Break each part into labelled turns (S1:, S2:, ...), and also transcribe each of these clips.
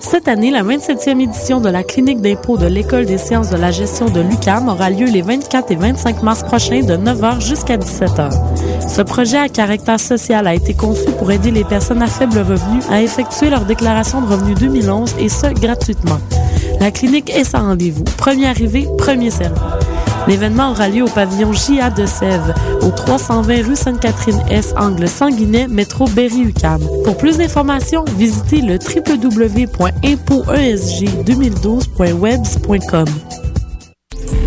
S1: Cette année, la 27e édition de la clinique d'impôt de l'École des sciences de la gestion de l'UCAM aura lieu les 24 et 25 mars prochains de 9h jusqu'à 17h. Ce projet à caractère social a été conçu pour aider les personnes à faible revenu à effectuer leur déclaration de revenus 2011 et ce, gratuitement. La clinique est sans rendez-vous. Premier arrivé, premier servi. L'événement aura lieu au pavillon JA de Sèvres, au 320 rue Sainte-Catherine-S, angle Sanguinet, métro Berry-UQAM. Pour plus d'informations, visitez le www.impoesg2012.webs.com.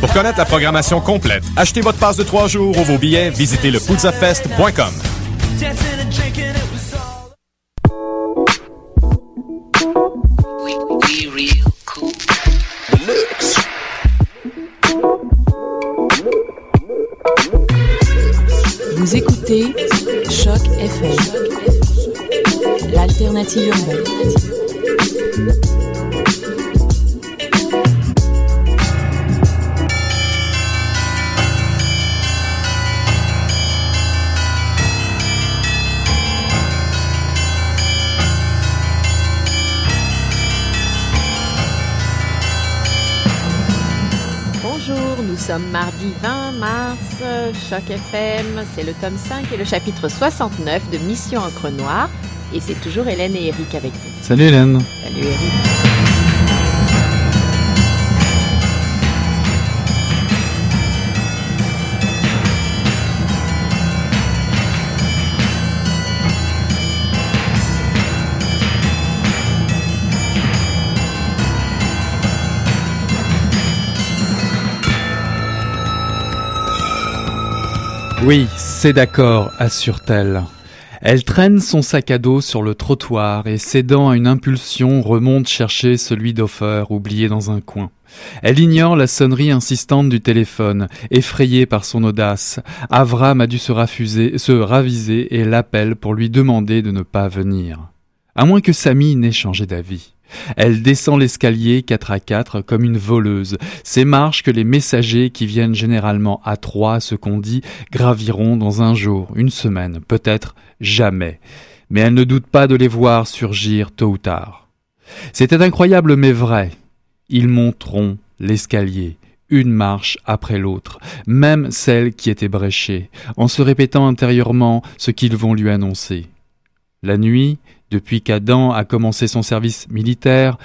S2: Pour connaître la programmation complète, achetez votre passe de trois jours ou vos billets, visitez le
S3: Vous écoutez Choc FM, l'alternative urbaine.
S4: Sommes mardi 20 mars, Choc FM, c'est le tome 5 et le chapitre 69 de Mission Encre Noire. Et c'est toujours Hélène et Eric avec vous.
S5: Salut Hélène.
S4: Salut Eric.
S5: Oui, c'est d'accord, assure-t-elle. Elle traîne son sac à dos sur le trottoir et cédant à une impulsion remonte chercher celui d'Offer oublié dans un coin. Elle ignore la sonnerie insistante du téléphone, effrayée par son audace. Avram a dû se, se raviser et l'appelle pour lui demander de ne pas venir. À moins que Samy n'ait changé d'avis. Elle descend l'escalier quatre à quatre comme une voleuse. Ces marches que les messagers qui viennent généralement à trois, ce qu'on dit, graviront dans un jour, une semaine, peut-être jamais. Mais elle ne doute pas de les voir surgir tôt ou tard. C'était incroyable mais vrai. Ils monteront l'escalier, une marche après l'autre, même celle qui était bréchée, en se répétant intérieurement ce qu'ils vont lui annoncer. La nuit, depuis qu'Adam a commencé son service militaire,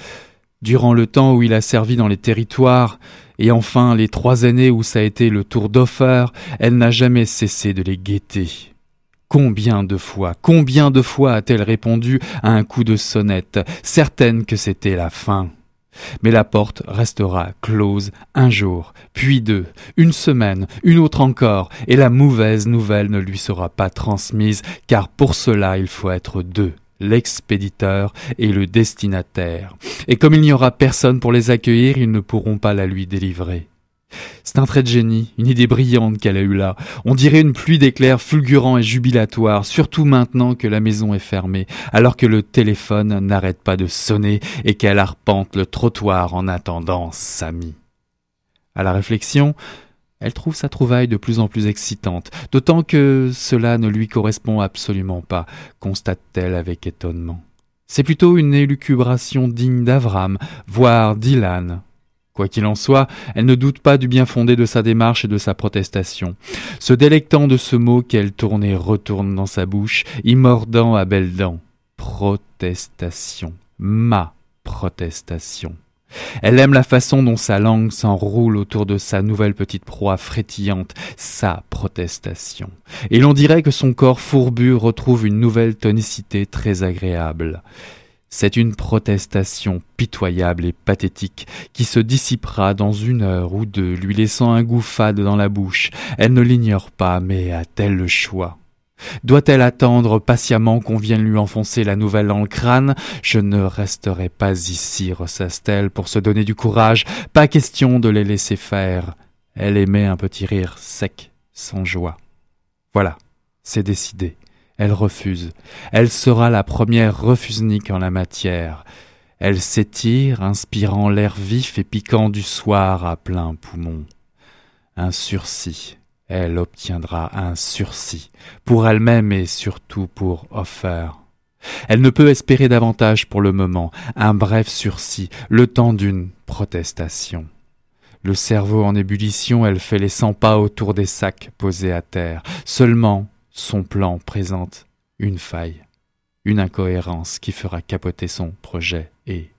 S5: durant le temps où il a servi dans les territoires, et enfin les trois années où ça a été le tour d'Offer, elle n'a jamais cessé de les guetter. Combien de fois, combien de fois a-t-elle répondu à un coup de sonnette, certaine que c'était la fin mais la porte restera close un jour, puis deux, une semaine, une autre encore, et la mauvaise nouvelle ne lui sera pas transmise, car pour cela il faut être deux l'expéditeur et le destinataire. Et comme il n'y aura personne pour les accueillir, ils ne pourront pas la lui délivrer. C'est un trait de génie, une idée brillante qu'elle a eue là. On dirait une pluie d'éclairs fulgurants et jubilatoires, surtout maintenant que la maison est fermée, alors que le téléphone n'arrête pas de sonner et qu'elle arpente le trottoir en attendant Samy. À la réflexion, elle trouve sa trouvaille de plus en plus excitante, d'autant que cela ne lui correspond absolument pas, constate-t-elle avec étonnement. C'est plutôt une élucubration digne d'Avram, voire d'Ilan. Quoi qu'il en soit, elle ne doute pas du bien fondé de sa démarche et de sa protestation. Se délectant de ce mot qu'elle tourne et retourne dans sa bouche, y mordant à belles dents. Protestation. Ma protestation. Elle aime la façon dont sa langue s'enroule autour de sa nouvelle petite proie frétillante, sa protestation. Et l'on dirait que son corps fourbu retrouve une nouvelle tonicité très agréable. C'est une protestation pitoyable et pathétique qui se dissipera dans une heure ou deux, lui laissant un goût fade dans la bouche. Elle ne l'ignore pas, mais a-t-elle le choix? Doit-elle attendre patiemment qu'on vienne lui enfoncer la nouvelle dans le crâne? Je ne resterai pas ici, ressasse-t-elle, pour se donner du courage. Pas question de les laisser faire. Elle émet un petit rire sec, sans joie. Voilà, c'est décidé. Elle refuse. Elle sera la première refusnique en la matière. Elle s'étire, inspirant l'air vif et piquant du soir à plein poumon. Un sursis, elle obtiendra un sursis, pour elle-même et surtout pour Offer. Elle ne peut espérer davantage pour le moment, un bref sursis, le temps d'une protestation. Le cerveau en ébullition, elle fait les cent pas autour des sacs posés à terre. Seulement, son plan présente une faille, une incohérence qui fera capoter son projet et,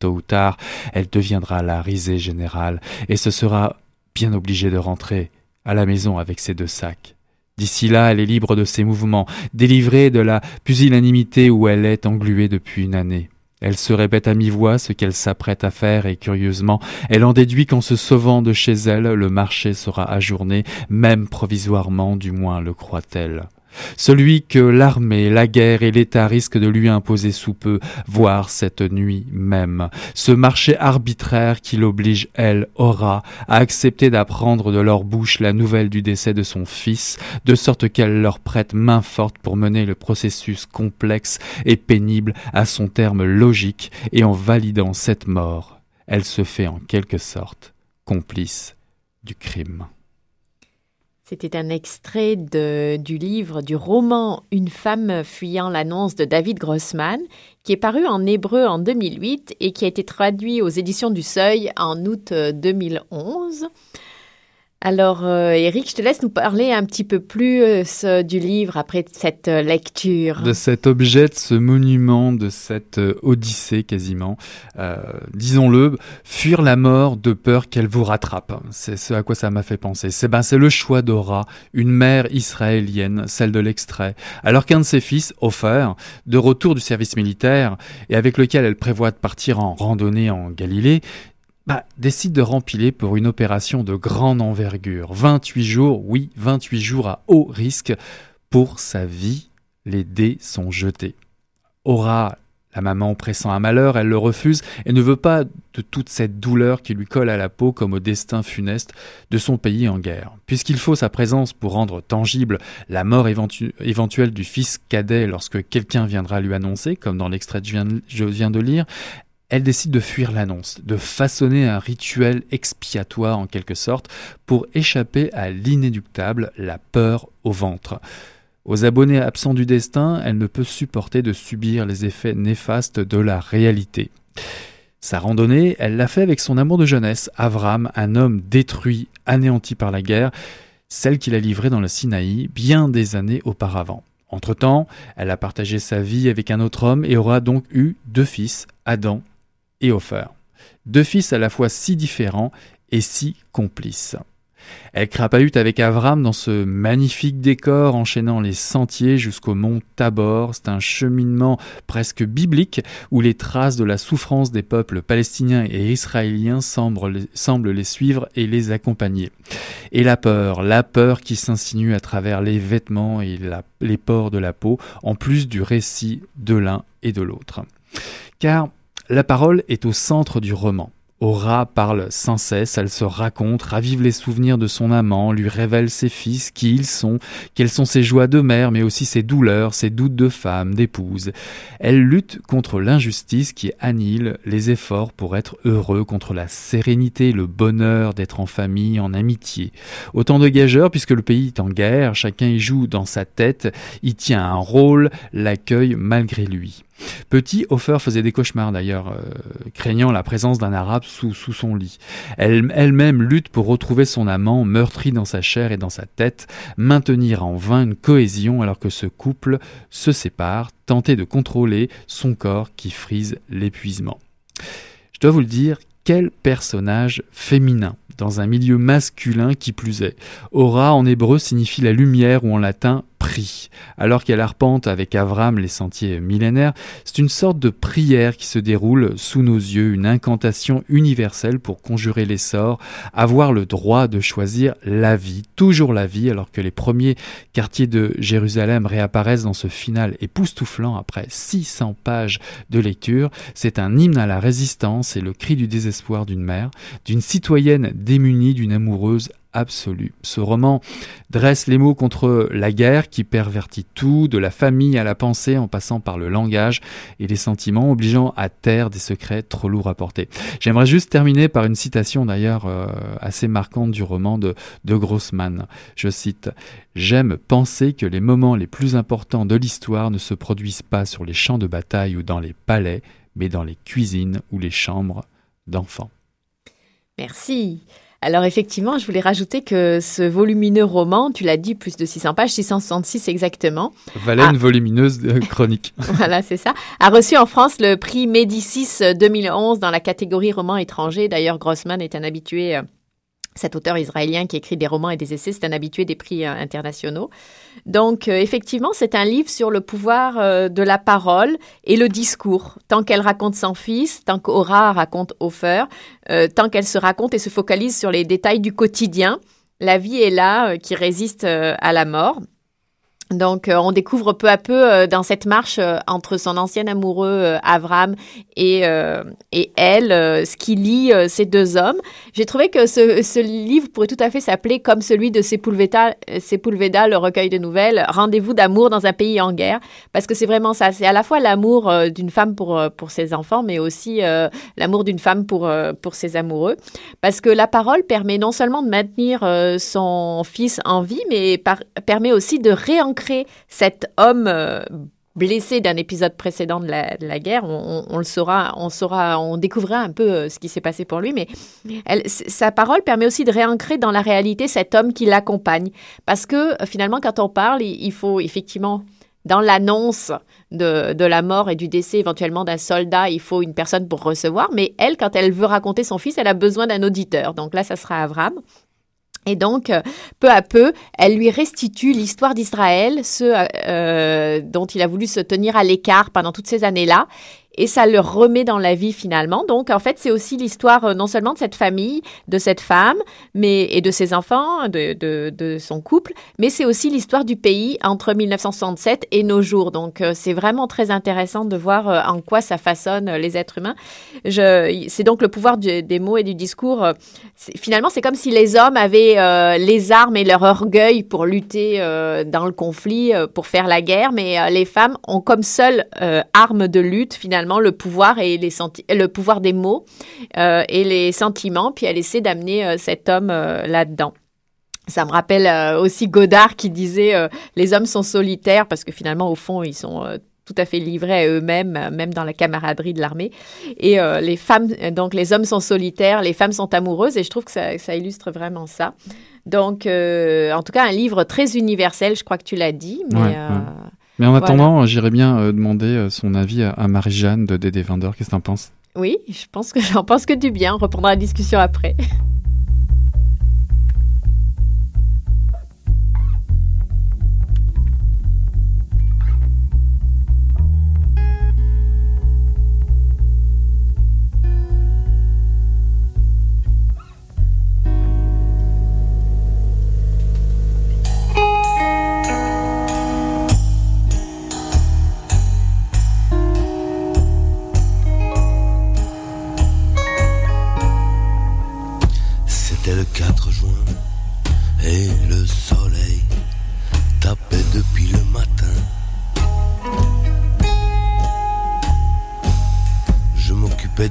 S5: tôt ou tard, elle deviendra la risée générale et ce sera bien obligé de rentrer à la maison avec ses deux sacs. D'ici là, elle est libre de ses mouvements, délivrée de la pusillanimité où elle est engluée depuis une année. Elle se répète à mi-voix ce qu'elle s'apprête à faire et curieusement, elle en déduit qu'en se sauvant de chez elle, le marché sera ajourné, même provisoirement, du moins le croit-elle celui que l'armée, la guerre et l'État risquent de lui imposer sous peu, voire cette nuit même. Ce marché arbitraire qui l'oblige, elle, aura, à accepter d'apprendre de leur bouche la nouvelle du décès de son fils, de sorte qu'elle leur prête main forte pour mener le processus complexe et pénible à son terme logique, et en validant cette mort, elle se fait en quelque sorte complice du crime.
S4: C'était un extrait du livre, du roman Une femme fuyant l'annonce de David Grossman, qui est paru en hébreu en 2008 et qui a été traduit aux éditions du Seuil en août 2011. Alors, Eric, euh, je te laisse nous parler un petit peu plus euh, du livre après cette euh, lecture.
S5: De cet objet, de ce monument, de cette odyssée quasiment. Disons-le, fuir la mort de peur qu'elle vous rattrape. C'est ce à quoi ça m'a fait penser. C'est ben, le choix d'Ora, une mère israélienne, celle de l'extrait. Alors qu'un de ses fils, Ofer, de retour du service militaire et avec lequel elle prévoit de partir en randonnée en Galilée, bah, décide de rempiler pour une opération de grande envergure. 28 jours, oui, 28 jours à haut risque pour sa vie. Les dés sont jetés. Aura, la maman pressant un malheur, elle le refuse et ne veut pas de toute cette douleur qui lui colle à la peau comme au destin funeste de son pays en guerre. Puisqu'il faut sa présence pour rendre tangible la mort éventuelle du fils cadet lorsque quelqu'un viendra lui annoncer, comme dans l'extrait que je viens de lire, elle décide de fuir l'annonce, de façonner un rituel expiatoire en quelque sorte pour échapper à l'inéductable, la peur au ventre. Aux abonnés absents du destin, elle ne peut supporter de subir les effets néfastes de la réalité. Sa randonnée, elle l'a fait avec son amour de jeunesse, Avram, un homme détruit, anéanti par la guerre, celle qu'il a livrée dans le Sinaï bien des années auparavant. Entre-temps, elle a partagé sa vie avec un autre homme et aura donc eu deux fils, Adam et Ofer. Deux fils à la fois si différents et si complices. Elle crapahute avec Avram dans ce magnifique décor enchaînant les sentiers jusqu'au mont Tabor. C'est un cheminement presque biblique où les traces de la souffrance des peuples palestiniens et israéliens semblent les, suivre et les accompagner. Et la peur, la peur qui s'insinue à travers les vêtements et les pores de la peau, en plus du récit de l'un et de l'autre. Car la parole est au centre du roman. Aura parle sans cesse, elle se raconte, ravive les souvenirs de son amant, lui révèle ses fils, qui ils sont, quelles sont ses joies de mère, mais aussi ses douleurs, ses doutes de femme, d'épouse. Elle lutte contre l'injustice qui annihile les efforts pour être heureux, contre la sérénité, le bonheur d'être en famille, en amitié. Autant de gageurs, puisque le pays est en guerre, chacun y joue dans sa tête, y tient un rôle, l'accueille malgré lui. Petit, Hofer faisait des cauchemars d'ailleurs, euh, craignant la présence d'un arabe sous, son lit. Elle, elle-même lutte pour retrouver son amant, meurtri dans sa chair et dans sa tête, maintenir en vain une cohésion alors que ce couple se sépare, tenter de contrôler son corps qui frise l'épuisement. Je dois vous le dire, quel personnage féminin dans un milieu masculin qui plus est. Aura en hébreu signifie la lumière ou en latin Alors qu'elle arpente avec Avram les sentiers millénaires, c'est une sorte de prière qui se déroule sous nos yeux, une incantation universelle pour conjurer les sorts, avoir le droit de choisir la vie, toujours la vie, alors que les premiers quartiers de Jérusalem réapparaissent dans ce final époustouflant après 600 pages de lecture. C'est un hymne à la résistance et le cri du désespoir d'une mère, d'une citoyenne démunie, d'une amoureuse absolue. Ce roman dresse les mots contre la guerre qui pervertit tout, de la famille à la pensée en passant par le langage et les sentiments, obligeant à taire des secrets trop lourds à porter. J'aimerais juste terminer par une citation d'ailleurs euh, assez marquante du roman de, de Grossman. Je cite J'aime penser que les moments les plus importants de l'histoire ne se produisent pas sur les champs de bataille ou dans les palais, mais dans les cuisines ou les chambres d'enfants.
S4: Merci. Alors effectivement, je voulais rajouter que ce volumineux roman, tu l'as dit, plus de 600 pages, 666 exactement.
S5: Valait une volumineuse chronique.
S4: voilà, c'est ça. A reçu en France le prix Médicis 2011 dans la catégorie roman étranger. D'ailleurs, Grossman est un habitué euh, cet auteur israélien qui écrit des romans et des essais, c'est un habitué des prix euh, internationaux. Donc, euh, effectivement, c'est un livre sur le pouvoir euh, de la parole et le discours. Tant qu'elle raconte son fils, tant qu'Aura raconte Hofer, tant qu'elle se raconte et se focalise sur les détails du quotidien, la vie est là qui résiste à la mort. Donc, euh, on découvre peu à peu euh, dans cette marche euh, entre son ancien amoureux Avram et, et elle ce qui lie ces deux hommes. J'ai trouvé que ce, ce, livre pourrait tout à fait s'appeler comme celui de Sepulveda, le recueil de nouvelles, Rendez-vous d'amour dans un pays en guerre, parce que c'est vraiment ça. C'est à la fois l'amour d'une femme pour, pour ses enfants, mais aussi l'amour d'une femme pour, pour ses amoureux. Parce que la parole permet non seulement de maintenir son fils en vie, mais permet aussi de réancrer cet homme euh, blessé d'un épisode précédent de la, guerre. On, le saura, on saura, on découvrira un peu euh, ce qui s'est passé pour lui, mais sa parole permet aussi de réancrer dans la réalité cet homme qui l'accompagne. Parce que euh, finalement, quand on parle, il, faut effectivement, dans l'annonce de, de, la mort et du décès éventuellement d'un soldat, il faut une personne pour recevoir, mais elle, quand elle veut raconter son fils, elle a besoin d'un auditeur. Donc là, ça sera Avram. Et donc, euh, peu à peu, elle lui restitue l'histoire d'Israël, ce euh, dont il a voulu se tenir à l'écart pendant toutes ces années-là et ça le remet dans la vie finalement. Donc en fait, c'est aussi l'histoire euh, non seulement de cette famille, de cette femme, mais et de ses enfants, de, de, son couple, mais c'est aussi l'histoire du pays entre 1967 et nos jours. Donc euh, c'est vraiment très intéressant de voir euh, en quoi ça façonne les êtres humains. C'est donc le pouvoir des mots et du discours. Finalement, c'est comme si les hommes avaient les armes et leur orgueil pour lutter dans le conflit, pour faire la guerre, mais les femmes ont comme seule arme de lutte finalement le pouvoir et les le pouvoir des mots euh, et les sentiments, puis elle essaie d'amener euh, cet homme euh, là-dedans. Ça me rappelle aussi Godard qui disait les hommes sont solitaires parce que finalement au fond ils sont tout à fait livrés à eux-mêmes, même dans la camaraderie de l'armée. Et les femmes, donc les hommes sont solitaires, les femmes sont amoureuses, et je trouve que ça, illustre vraiment ça. Donc, en tout cas, un livre très universel, je crois que tu l'as dit, mais
S5: mais en attendant, j'irais bien euh, demander euh, son avis à, Marie-Jeanne de Dédé Vendeur. Qu'est-ce que tu en penses?
S4: Oui, je pense que j'en pense que du bien. On reprendra la discussion après.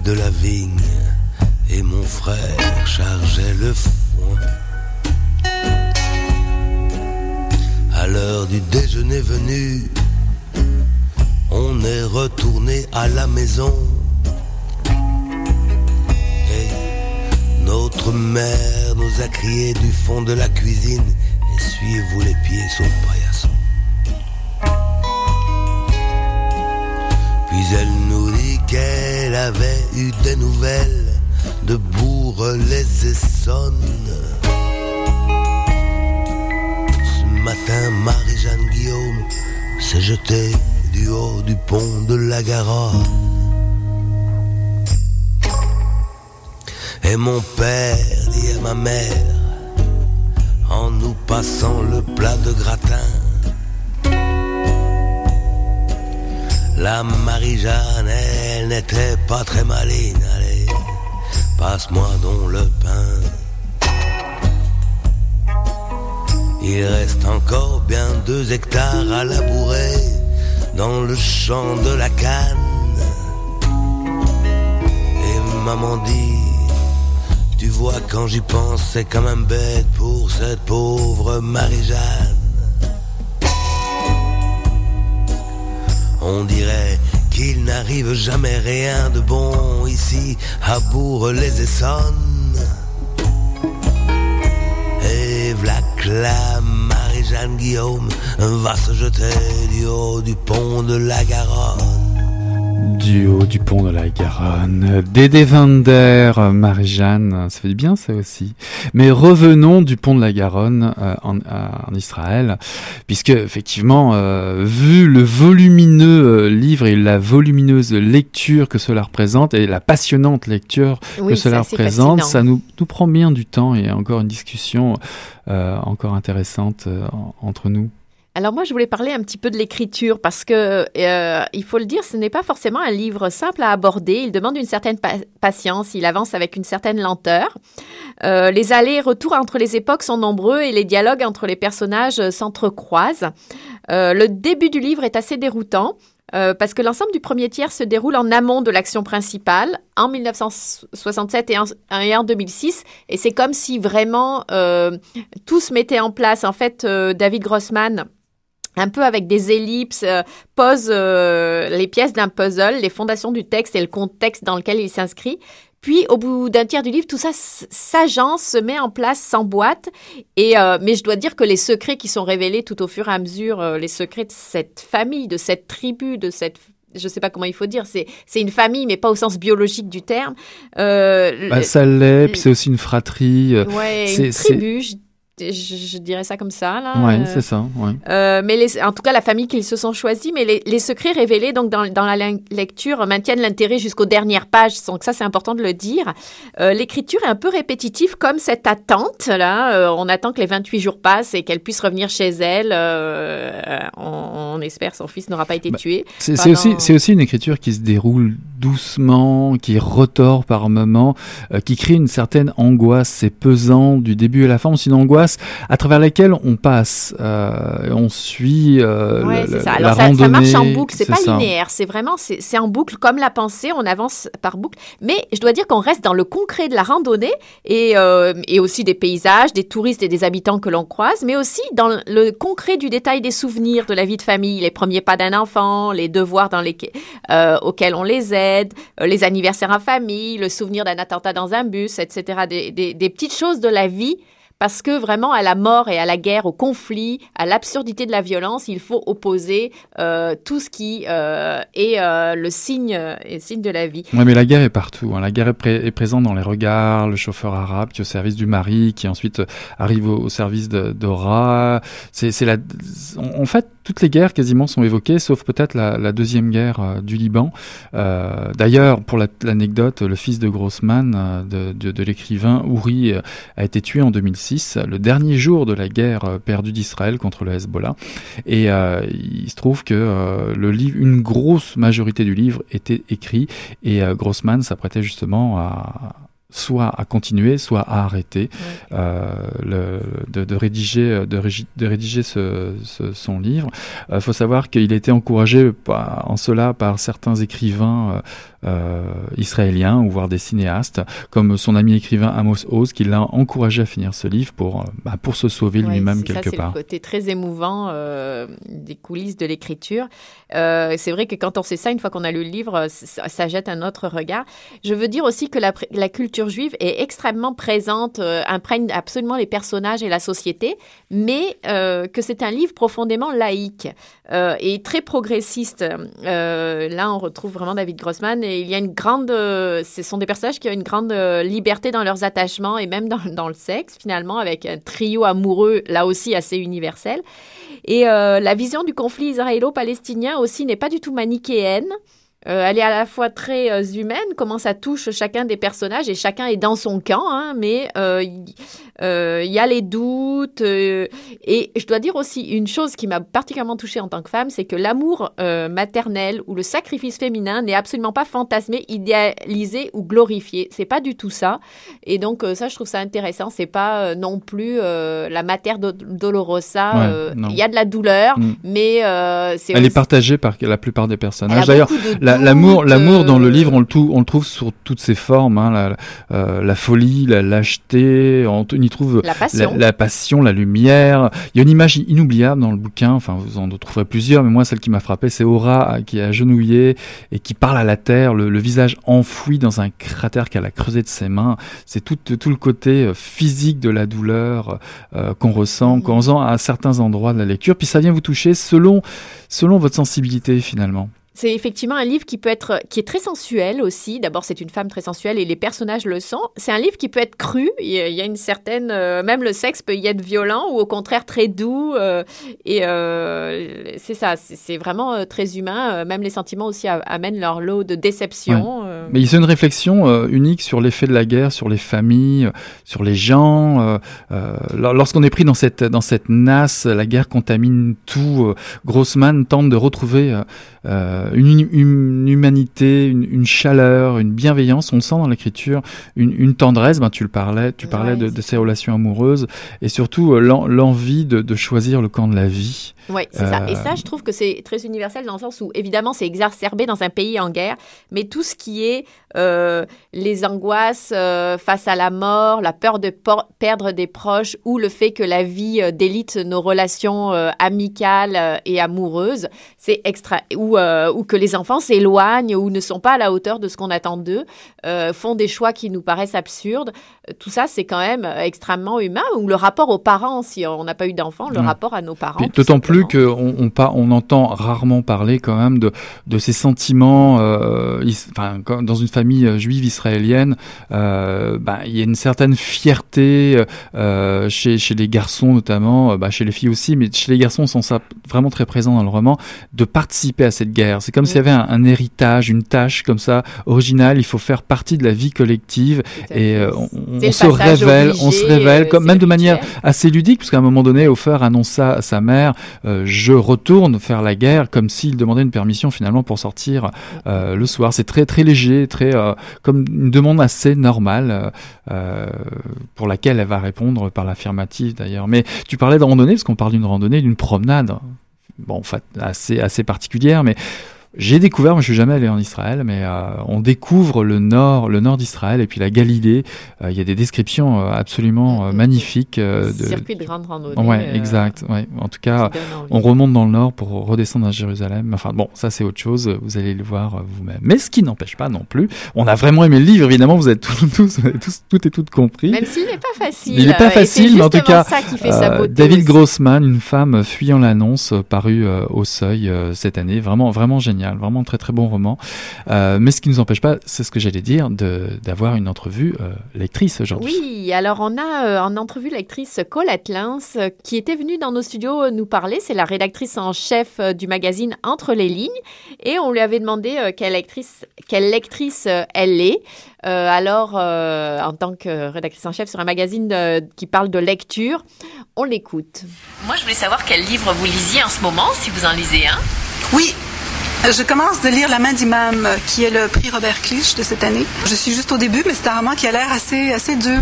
S6: De la vigne et mon frère chargeait le foin. À l'heure du déjeuner venu, on est retourné à la maison. Et notre mère nous a crié du fond de la cuisine, essuyez-vous les pieds le paillasson. Puis elle nous dit qu'elle avait eu des nouvelles de bourre les Essonnes. Ce matin, Marie-Jeanne Guillaume s'est jetée du haut du pont de la Garonne. Et mon père dit à ma mère, en nous passant le plat de gratin, la Marie-Jeanne, elle n'était pas très maligne, allez, passe-moi donc le pain. Il reste encore bien deux hectares à labourer dans le champ de la canne. Et maman dit, tu vois quand j'y pense, c'est quand même bête pour cette pauvre Marie-Jeanne. On dirait qu'il n'arrive jamais rien de bon ici à Bourg-les-Essonnes. Et v'là que la Marie-Jeanne Guillaume va se jeter du haut du pont de la Garonne.
S5: Du haut du pont de la Garonne, Dédé Vander, Marie-Jeanne, ça fait du bien ça aussi. Mais revenons du pont de la Garonne euh, en, en, Israël, puisque effectivement, euh, vu le volumineux euh, livre et la volumineuse lecture que cela représente, et la passionnante lecture
S4: Oui,
S5: que cela représente,
S4: fascinant.
S5: ça nous, nous prend bien du temps et encore une discussion euh, encore intéressante en- entre nous.
S4: Alors moi, je voulais parler un petit peu de l'écriture parce que, euh, il faut le dire, ce n'est pas forcément un livre simple à aborder. Il demande une certaine pa- patience, il avance avec une certaine lenteur. Euh, les allers et retours entre les époques sont nombreux et les dialogues entre les personnages s'entrecroisent. Euh, le début du livre est assez déroutant. parce que l'ensemble du premier tiers se déroule en amont de l'action principale, en 1967 et en, et en 2006, et c'est comme si vraiment tout se mettait en place. En fait, David Grossman, un peu avec des ellipses, euh, pose euh, les pièces d'un puzzle, les fondations du texte et le contexte dans lequel il s'inscrit. Puis, au bout d'un tiers du livre, tout ça s'agence, se met en place, s'emboîte. Et euh, mais je dois dire que les secrets qui sont révélés tout au fur et à mesure, les secrets de cette famille, de cette tribu, de cette je sais pas comment il faut dire, c'est une famille, mais pas au sens biologique du terme. Euh,
S5: Bah, ça l'est, puis c'est aussi une fratrie.
S4: ouais,
S5: c'est-
S4: une tribu, je, je- je dirais ça comme ça là.
S5: ouais,
S4: Euh,
S5: c'est ça. Ouais.
S4: euh, mais les- en tout cas, la famille qu'ils se sont choisis, mais les, les secrets révélés donc dans, dans la lecture maintiennent l'intérêt jusqu'aux dernières pages. Donc ça, c'est important de le dire. Euh, L'écriture est un peu répétitive, comme cette attente là. On attend que les 28 jours passent et qu'elle puisse revenir chez elle. On, on espère son fils n'aura pas été
S5: Bah,
S4: tué.
S5: C'est aussi, c'est aussi une écriture qui se déroule doucement, qui retord par moments, qui crée une certaine angoisse. C'est pesant du début à la fin. C'est une angoisse à travers laquelle on passe, euh, on suit euh,
S4: Ouais,
S5: le-
S4: ça.
S5: la
S4: Alors ça, ça
S5: randonnée.
S4: marche en boucle, c'est pas
S5: ça.
S4: linéaire, c'est vraiment c'est en boucle comme la pensée, on avance par boucle. Mais je dois dire qu'on reste dans le concret de la randonnée et euh, et aussi des paysages, des touristes et des habitants que l'on croise, mais aussi dans le concret du détail des souvenirs de la vie de famille, les premiers pas d'un enfant, les devoirs dans lesquels euh, auxquels on les aide, les anniversaires en famille, le souvenir d'un attentat dans un bus, etc. Des, des, des petites choses de la vie parce que vraiment, à la mort et à la guerre, au conflit, à l'absurdité de la violence, il faut opposer euh, tout ce qui euh, est euh, le signe, est signe de la vie.
S5: Ouais, mais la guerre est partout. hein. La guerre est, pré- présente dans les regards, le chauffeur arabe qui est au service du mari, qui ensuite arrive au, au service d'Ora. En fait, toutes les guerres quasiment sont évoquées, sauf peut-être la, deuxième guerre euh, du Liban. Euh, d'ailleurs, pour la- l'anecdote, le fils de Grossman, euh, de, l'écrivain Ouri, a été tué en 2006, le dernier jour de la guerre perdue d'Israël contre le Hezbollah. Et il se trouve que le livre, une grosse majorité du livre était écrit et Grossman s'apprêtait justement à, soit à continuer, soit à arrêter euh, le, de, de, rédiger, de, de rédiger ce, ce, son livre. Il euh, faut savoir qu'il a été encouragé en cela par certains écrivains euh, euh, israéliens ou voire des cinéastes, comme son ami écrivain Amos Oz, qui l'a encouragé à finir ce livre pour, euh, bah, pour se sauver lui-même quelque
S4: ça,
S5: part.
S4: C'est le côté très émouvant euh, des coulisses de l'écriture. Euh, c'est vrai que quand on sait ça, une fois qu'on a lu le livre, ça, ça, jette un autre regard. Je veux dire aussi que la, la culture juive est extrêmement présente, euh, imprègne absolument les personnages et la société, mais euh, que c'est un livre profondément laïque et très progressiste. là, on retrouve vraiment David Grossman et il y a une grande. Euh, ce sont des personnages qui ont une grande euh, liberté dans leurs attachements et même dans, le sexe, finalement, avec un trio amoureux, là aussi assez universel. Et euh, la vision du conflit israélo-palestinien aussi n'est pas du tout manichéenne. Euh, elle est à la fois très euh, humaine, comment ça touche chacun des personnages et chacun est dans son camp, hein, mais euh, il y a les doutes. et je dois dire aussi une chose qui m'a particulièrement touchée en tant que femme, c'est que l'amour maternel ou le sacrifice féminin n'est absolument pas fantasmé, idéalisé ou glorifié. C'est pas du tout ça. Et donc ça, je trouve ça intéressant. C'est pas non plus la matière dolorosa. Il y a de la douleur, mm. mais
S5: c'est. Elle est partagée par la plupart des personnages. D'ailleurs L'amour, l'amour dans le livre, on le, tout, on le trouve sur toutes ses formes. Hein, la, euh, la, folie, la lâcheté, on, y trouve
S4: la passion.
S5: La, passion. la lumière. Il y a une image inoubliable dans le bouquin. Enfin, vous en trouverez plusieurs, mais moi, celle qui m'a frappé, c'est Aura qui est agenouillée et qui parle à la terre, le, visage enfoui dans un cratère qu'elle a creusé de ses mains. C'est tout, tout le côté euh, physique de la douleur euh, qu'on ressent, qu'on ressent à certains endroits de la lecture. Puis ça vient vous toucher selon, selon votre sensibilité finalement.
S4: C'est effectivement un livre qui peut être, qui est très sensuel aussi. D'abord, c'est une femme très sensuelle et les personnages le sont. C'est un livre qui peut être cru. Il y a une certaine, euh, même le sexe peut y être violent ou au contraire très doux. Euh, et euh, c'est ça, c'est vraiment très humain. Même les sentiments aussi amènent leur lot de déception.
S5: Mais il y a une réflexion unique sur l'effet de la guerre, sur les familles, sur les gens. Lorsqu'on est pris dans cette dans cette nasse, la guerre contamine tout. Grossman tente de retrouver euh, une, une, humanité, une, une, chaleur, une bienveillance. On sent dans l'écriture une, une, tendresse. Ben, tu le parlais, tu parlais de, de, ces relations amoureuses et surtout euh, l'envie de, de, choisir le camp de la vie.
S4: Oui, c'est ça. Et ça, je trouve que c'est très universel dans le sens où, évidemment, c'est exacerbé dans un pays en guerre, mais tout ce qui est euh, les angoisses euh, face à la mort, la peur de perdre des proches ou le fait que la vie euh, délite nos relations euh, amicales euh, et amoureuses, c'est extra ou, ou que les enfants s'éloignent ou ne sont pas à la hauteur de ce qu'on attend d'eux, font des choix qui nous paraissent absurdes. Tout ça, c'est quand même extrêmement humain. Ou le rapport aux parents, si on n'a pas eu d'enfants, le rapport à nos parents.
S5: D'autant plus qu'on on, on, entend rarement parler quand même de, de ces sentiments, euh, enfin, dans une famille euh, juive israélienne, euh, bah, il y a une certaine fierté euh, chez, chez les garçons notamment, bah, chez les filles aussi, mais chez les garçons, on sent ça vraiment très présent dans le roman, de participer à cette guerre. C'est comme s'il y avait un, un, héritage, une tâche comme ça originale. Il faut faire partie de la vie collective et euh, on, on se révèle, on se révèle, comme, même de manière assez ludique, parce qu'à un moment donné, Hofer annonce ça à sa mère. Euh, je retourne faire la guerre comme s'il demandait une permission finalement pour sortir euh, le soir. C'est très très léger, très euh, comme une demande assez normale pour laquelle elle va répondre par l'affirmative d'ailleurs. Mais tu parlais de randonnée parce qu'on parle d'une randonnée, d'une promenade. Bon, assez assez particulière, mais j'ai découvert, moi je suis jamais allé en Israël, mais euh, on découvre le nord, le nord d'Israël et puis la Galilée. Euh, il y a des descriptions euh, absolument magnifiques.
S4: de, circuit de grande randonnée.
S5: Ouais, exact. Ouais. En tout cas, on remonte dans le nord pour redescendre à Jérusalem. Enfin bon, ça c'est autre chose. Vous allez le voir vous-même. Mais ce qui n'empêche pas non plus. On a vraiment aimé le livre, évidemment. Vous êtes tous, tous, et toutes compris.
S4: Même s'il n'est pas facile.
S5: Il n'est pas facile, mais en tout cas, David Grossman, une femme fuyant l'annonce, paru au Seuil cette année, vraiment, vraiment génial vraiment très très bon roman. Euh, mais ce qui ne nous empêche pas, c'est ce que j'allais dire, d'avoir une entrevue euh, lectrice aujourd'hui.
S4: Oui, alors on a euh, en entrevue lectrice Colette Lins qui était venue dans nos studios nous parler. C'est la rédactrice en chef du magazine Entre les lignes et on lui avait demandé quelle lectrice, quelle lectrice elle est. alors, en tant que rédactrice en chef sur un magazine qui parle de lecture, on l'écoute.
S7: Moi, je voulais savoir quel livre vous lisiez en ce moment, si vous en lisez un.
S8: Oui,
S7: Je commence de lire La main d'imam, qui est le prix Robert Clich de cette année. Je suis juste au début, mais c'est un roman qui a l'air assez, assez dur.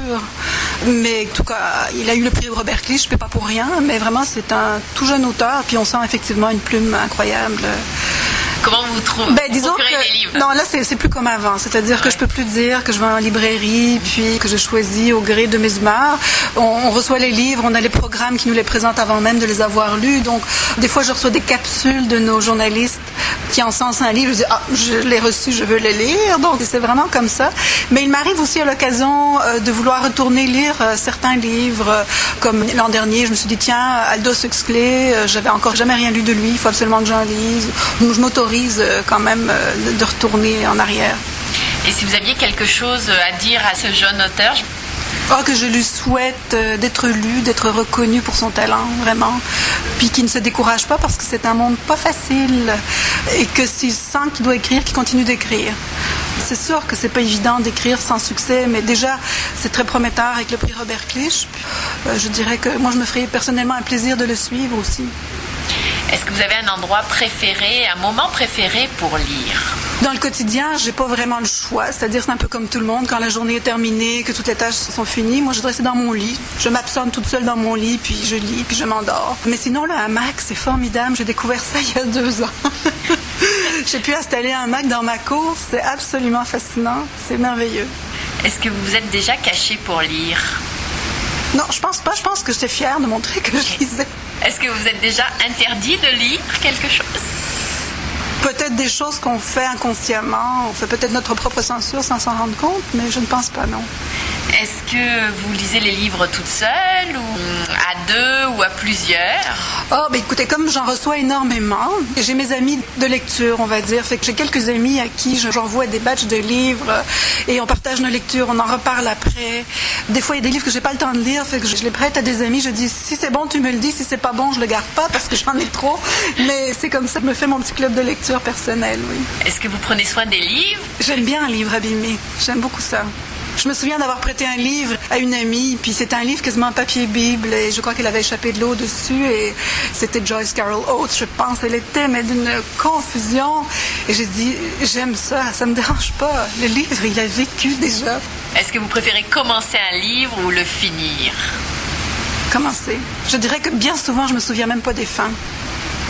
S7: Mais en tout cas, il a eu le prix Robert Clich, je pas pour rien, mais vraiment, c'est un tout jeune auteur, puis on sent effectivement une plume incroyable.
S4: Comment vous trouvez
S7: ben, disons que, Non, là, c'est plus comme avant. C'est-à-dire que je peux plus dire que je vais en librairie, puis que je choisis au gré de mes humeurs. On, reçoit les livres, on a les programmes qui nous les présentent avant même de les avoir lus. Donc, des fois, je reçois des capsules de nos journalistes qui encensent un livre. Je dis, ah, je l'ai reçu, je veux le lire. Donc, c'est vraiment comme ça. Mais il m'arrive aussi à l'occasion euh, de vouloir retourner lire euh, certains livres. Comme l'an dernier, je me suis dit, tiens, Aldous Huxley, euh, j'avais encore jamais rien lu de lui, il faut absolument que j'en lise. Je m'autorise euh, quand même euh, de retourner en arrière.
S4: Et si vous aviez quelque chose à dire à ce jeune auteur
S7: Oh, que je lui souhaite euh, d'être lu, d'être reconnu pour son talent, vraiment. Puis qu'il ne se décourage pas parce que c'est un monde pas facile. Et que s'il sent qu'il doit écrire, qu'il continue d'écrire. C'est sûr que c'est pas évident d'écrire sans succès, mais déjà, c'est très prometteur avec le prix Robert Clich. je dirais que moi, je me ferais personnellement un plaisir de le suivre aussi.
S4: Est-ce que vous avez un endroit préféré, un moment préféré pour lire?
S7: Dans le quotidien, j'ai pas vraiment le choix. C'est-à-dire, c'est un peu comme tout le monde. Quand la journée est terminée, que toutes les tâches sont finies, moi, je rester dans mon lit. Je m'absorbe toute seule dans mon lit, puis je lis, puis je m'endors. Mais sinon, le hamac, c'est formidable. J'ai découvert ça il y a deux ans. j'ai pu installer un hamac dans ma cour. C'est absolument fascinant. C'est merveilleux.
S4: Est-ce que vous vous êtes déjà caché pour lire?
S7: Non, je pense pas. Je pense que j'étais fière de montrer que je lisais.
S4: Est-ce que vous êtes déjà interdit de lire quelque chose?
S7: Peut-être des choses qu'on fait inconsciemment. On fait peut-être notre propre censure sans s'en rendre compte, mais je ne pense pas, non.
S4: Est-ce que vous lisez les livres toute seule ou à deux plusieurs
S7: Oh, ben écoutez, comme j'en reçois énormément, j'ai mes amis de lecture, on va dire. Fait que j'ai quelques amis à qui j'envoie des batchs de livres et on partage nos lectures, on en reparle après. Des fois, il y a des livres que j'ai pas le temps de lire, fait que je les prête à des amis. Je dis si c'est bon, tu me le dis. Si c'est pas bon, je le garde pas parce que j'en ai trop. Mais c'est comme ça, je me fais mon petit club de lecture personnel, oui.
S4: Est-ce que vous prenez soin des livres?
S7: J'aime bien un livre abîmé. J'aime beaucoup ça. Je me souviens d'avoir prêté un livre à une amie, puis c'était un livre quasiment en papier Bible, et je crois qu'elle avait échappé de l'eau dessus, et c'était Joyce Carol Oates, je pense. Elle était, mais d'une confusion. Et j'ai dit, j'aime ça, ça me dérange pas. Le livre, il a vécu déjà.
S4: Est-ce que vous préférez commencer un livre ou le finir?
S7: Commencer. Je dirais que bien souvent, je me souviens même pas des fins.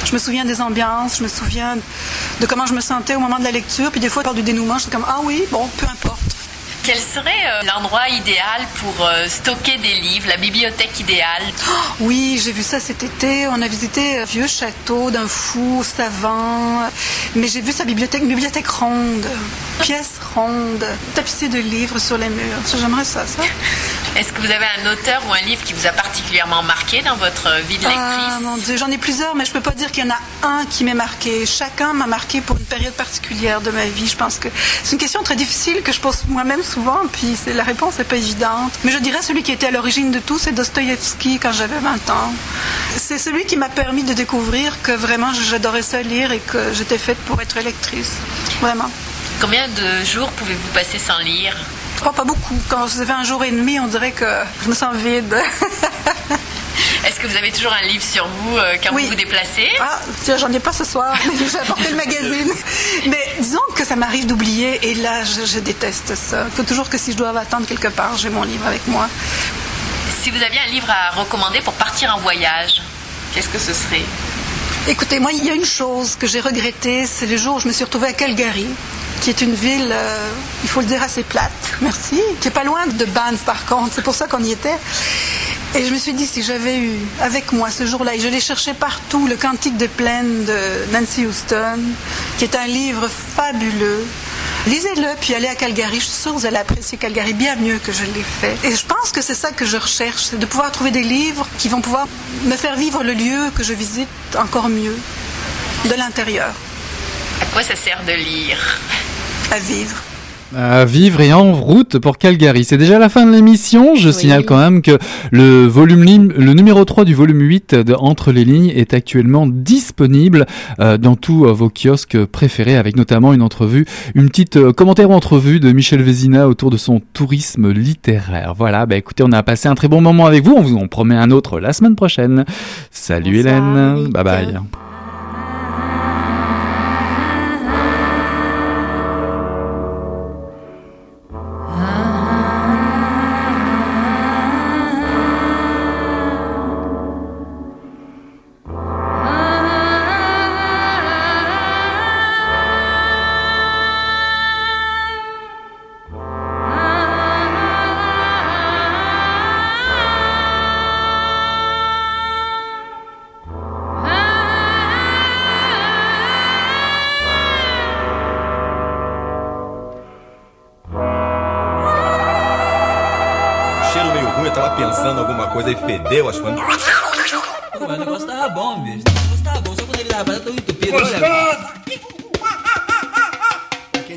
S7: Je me souviens des ambiances, je me souviens de comment je me sentais au moment de la lecture, puis des fois, par du dénouement, je suis comme, ah oui, bon, peu importe.
S4: Quel serait euh, l'endroit idéal pour euh, stocker des livres, la bibliothèque idéale?
S7: Oui, j'ai vu ça cet été. On a visité un vieux château d'un fou savant. Mais j'ai vu sa bibliothèque, une bibliothèque ronde, pièce ronde, tapissée de livres sur les murs. J'aimerais ça, ça.
S4: Est-ce que vous avez un auteur ou un livre qui vous a particulièrement marqué dans votre vie de lectrice
S7: Ah mon Dieu, j'en ai plusieurs, mais je peux pas dire qu'il y en a un qui m'ait marqué. Chacun m'a marqué pour une période particulière de ma vie. Je pense que c'est une question très difficile que je pose moi-même souvent, puis la réponse n'est pas évidente. Mais je dirais celui qui était à l'origine de tout, c'est Dostoïevski quand j'avais 20 ans. C'est celui qui m'a permis de découvrir que vraiment j'adorais ça lire et que j'étais faite pour être lectrice. Vraiment.
S4: Combien de jours pouvez-vous passer sans lire?
S7: Oh, pas beaucoup. Quand vous avez un jour et demi, on dirait que je me sens vide.
S4: Est-ce que vous avez toujours un livre sur vous euh, quand vous vous déplacez?
S7: Ah, tiens, j'en ai pas ce soir. J'ai apporté le magazine. Mais disons que ça m'arrive d'oublier et là, je, déteste ça. Il faut toujours que si je dois attendre quelque part, j'ai mon livre avec moi.
S4: Si vous aviez un livre à recommander pour partir en voyage, qu'est-ce que ce serait?
S7: Écoutez, moi, il y a une chose que j'ai regrettée, c'est le jour où je me suis retrouvée à Calgary, qui est une ville, euh, il faut le dire, assez plate, merci, qui est pas loin de Banff par contre, c'est pour ça qu'on y était. Et je me suis dit, si j'avais eu avec moi ce jour-là, et je l'ai cherché partout, le Cantique des plaines de Nancy Houston, qui est un livre fabuleux. Lisez-le, puis allez à Calgary. Je suis sûre que vous allez apprécier Calgary bien mieux que je l'ai fait. Et je pense que c'est ça que je recherche, c'est de pouvoir trouver des livres qui vont pouvoir me faire vivre le lieu que je visite encore mieux, de l'intérieur.
S4: À quoi ça sert de lire
S7: À vivre
S5: à vivre et en route pour Calgary. C'est déjà la fin de l'émission. Je signale quand même que le volume le numéro 3 du volume 8 de Entre les lignes est actuellement disponible euh, dans tous euh, vos kiosques préférés avec notamment une entrevue, une petite euh, commentaire ou entrevue de Michel Vézina autour de son tourisme littéraire. Voilà, bah écoutez, on a passé un très bon moment avec vous. On vous en promet un autre la semaine prochaine. Salut Hélène. Bye bye.